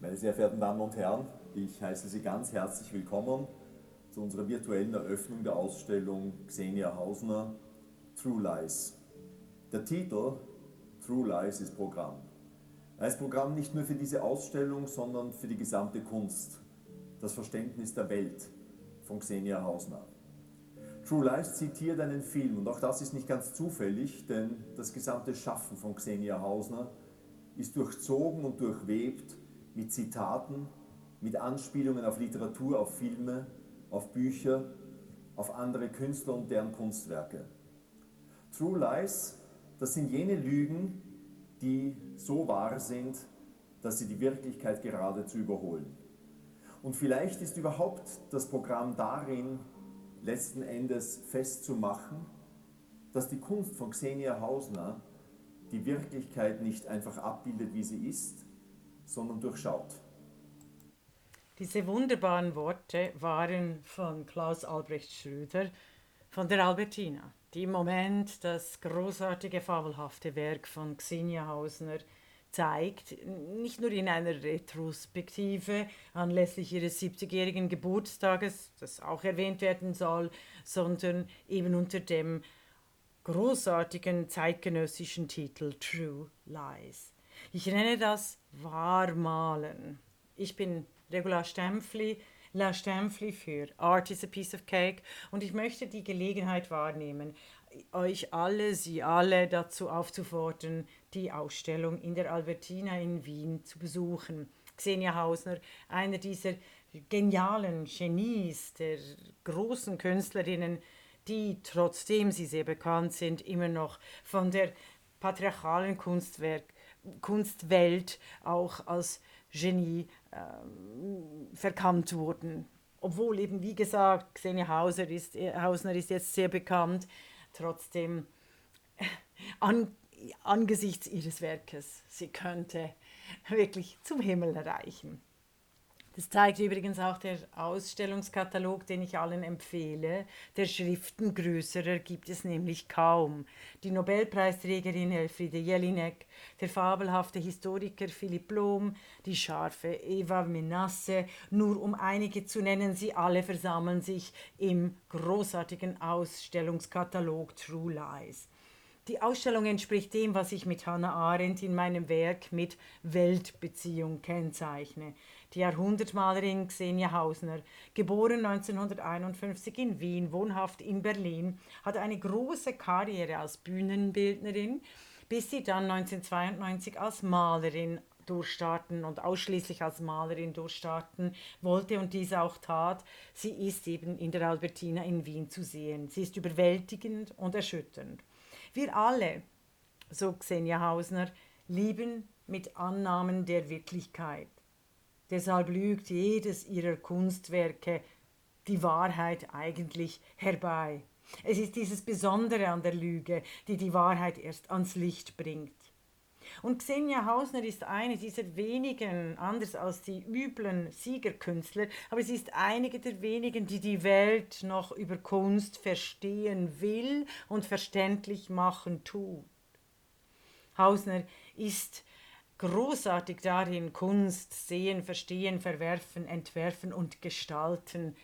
Meine sehr verehrten Damen und Herren, ich heiße Sie ganz herzlich willkommen zu unserer virtuellen Eröffnung der Ausstellung Xenia Hausner True Lies. Der Titel True Lies ist Programm. Er ist Programm nicht nur für diese Ausstellung, sondern für die gesamte Kunst, das Verständnis der Welt von Xenia Hausner. True Lies zitiert einen Film und auch das ist nicht ganz zufällig, denn das gesamte Schaffen von Xenia Hausner ist durchzogen und durchwebt mit Zitaten, mit Anspielungen auf Literatur, auf Filme, auf Bücher, auf andere Künstler und deren Kunstwerke. True Lies, das sind jene Lügen, die so wahr sind, dass sie die Wirklichkeit geradezu überholen. Und vielleicht ist überhaupt das Programm darin, letzten Endes festzumachen, dass die Kunst von Xenia Hausner die Wirklichkeit nicht einfach abbildet, wie sie ist, sondern durchschaut. Diese wunderbaren Worte waren von Klaus Albrecht Schröder von der Albertina, die im Moment das großartige, fabelhafte Werk von Xenia Hausner zeigt, nicht nur in einer Retrospektive anlässlich ihres 70-jährigen Geburtstages, das auch erwähnt werden soll, sondern eben unter dem großartigen zeitgenössischen Titel True Lies. Ich nenne das Wahrmalen. Ich bin Regula Stempfli, La Stempfli für Art is a Piece of Cake und ich möchte die Gelegenheit wahrnehmen, euch alle, Sie alle dazu aufzufordern, die Ausstellung in der Albertina in Wien zu besuchen. Xenia Hausner, einer dieser genialen Genies, der großen Künstlerinnen, die, trotzdem sie sehr bekannt sind, immer noch von der patriarchalen Kunstwerk, Kunstwelt auch als Genie äh, verkannt wurden. Obwohl eben, wie gesagt, Xenia Hauser ist, Hausner ist jetzt sehr bekannt, trotzdem an, angesichts ihres Werkes, sie könnte wirklich zum Himmel erreichen. Das zeigt übrigens auch der Ausstellungskatalog, den ich allen empfehle. Der Schriften größerer gibt es nämlich kaum. Die Nobelpreisträgerin Elfriede Jelinek, der fabelhafte Historiker Philipp Blom, die scharfe Eva Menasse, nur um einige zu nennen, sie alle versammeln sich im großartigen Ausstellungskatalog True Lies. Die Ausstellung entspricht dem, was ich mit Hannah Arendt in meinem Werk mit Weltbeziehung kennzeichne. Die Jahrhundertmalerin Xenia Hausner, geboren 1951 in Wien, wohnhaft in Berlin, hat eine große Karriere als Bühnenbildnerin, bis sie dann 1992 als Malerin durchstarten und ausschließlich als Malerin durchstarten wollte und dies auch tat. Sie ist eben in der Albertina in Wien zu sehen. Sie ist überwältigend und erschütternd. Wir alle, so Xenia Hausner, lieben mit Annahmen der Wirklichkeit. Deshalb lügt jedes ihrer Kunstwerke die Wahrheit eigentlich herbei. Es ist dieses Besondere an der Lüge, die die Wahrheit erst ans Licht bringt. Und Xenia Hausner ist eine dieser wenigen, anders als die üblen Siegerkünstler, aber sie ist einige der wenigen, die die Welt noch über Kunst verstehen will und verständlich machen tut. Hausner ist großartig darin, Kunst sehen, verstehen, verwerfen, entwerfen und gestalten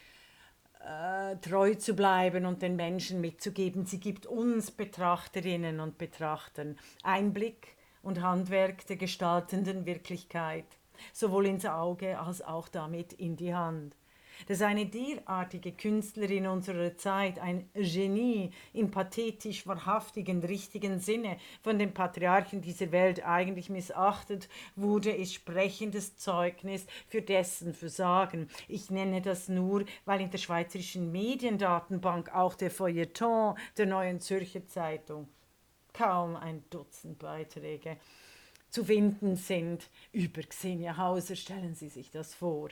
äh, treu zu bleiben und den Menschen mitzugeben. Sie gibt uns Betrachterinnen und Betrachtern Einblick und Handwerk der gestaltenden Wirklichkeit, sowohl ins Auge als auch damit in die Hand. Dass eine derartige Künstlerin unserer Zeit, ein Genie im pathetisch wahrhaftigen, richtigen Sinne von den Patriarchen dieser Welt eigentlich missachtet wurde, ist sprechendes Zeugnis für dessen Versagen. Ich nenne das nur, weil in der Schweizerischen Mediendatenbank auch der Feuilleton der Neuen Zürcher Zeitung kaum ein Dutzend Beiträge zu finden sind über Xenia Hauser. Stellen Sie sich das vor.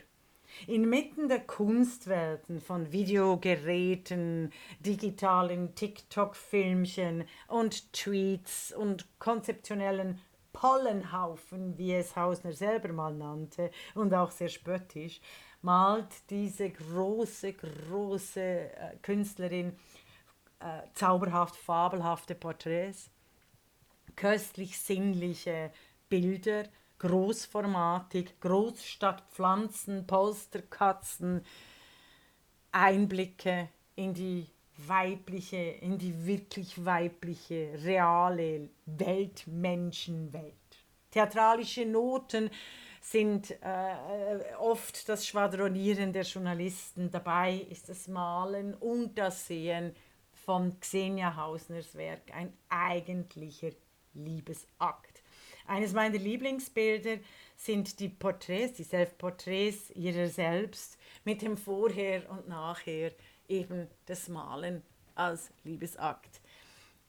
Inmitten der Kunstwelten von Videogeräten, digitalen TikTok-Filmchen und Tweets und konzeptionellen Pollenhaufen, wie es Hausner selber mal nannte und auch sehr spöttisch, malt diese große, große äh, Künstlerin äh, zauberhaft fabelhafte Porträts köstlich sinnliche Bilder großformatig, Großstadtpflanzen, Polsterkatzen, Einblicke in die weibliche, in die wirklich weibliche, reale Weltmenschenwelt. Theatralische Noten sind äh, oft das Schwadronieren der Journalisten. Dabei ist das Malen und das Sehen von Xenia Hausners Werk ein eigentlicher Liebesakt. Eines meiner Lieblingsbilder sind die Porträts, die Selbstporträts ihrer selbst mit dem Vorher und Nachher eben das Malen als Liebesakt.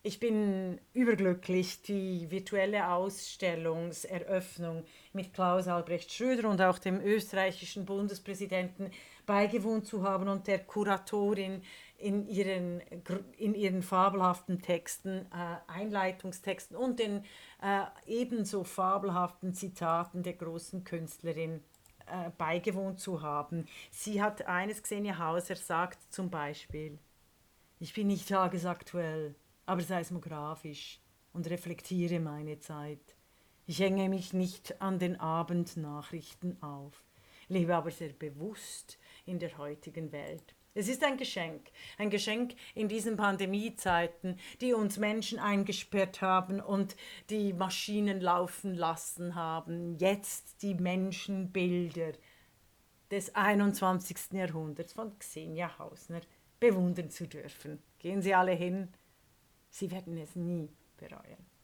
Ich bin überglücklich, die virtuelle Ausstellungseröffnung mit Klaus Albrecht Schröder und auch dem österreichischen Bundespräsidenten beigewohnt zu haben und der Kuratorin in ihren, in ihren fabelhaften Texten, äh, Einleitungstexten und den äh, ebenso fabelhaften Zitaten der großen Künstlerin äh, beigewohnt zu haben. Sie hat eines Xenia Hauser sagt zum Beispiel, ich bin nicht tagesaktuell, aber seismografisch und reflektiere meine Zeit. Ich hänge mich nicht an den Abendnachrichten auf, lebe aber sehr bewusst in der heutigen Welt. Es ist ein Geschenk, ein Geschenk in diesen Pandemiezeiten, die uns Menschen eingesperrt haben und die Maschinen laufen lassen haben. Jetzt die Menschenbilder des 21. Jahrhunderts von Xenia Hausner bewundern zu dürfen. Gehen Sie alle hin, Sie werden es nie bereuen.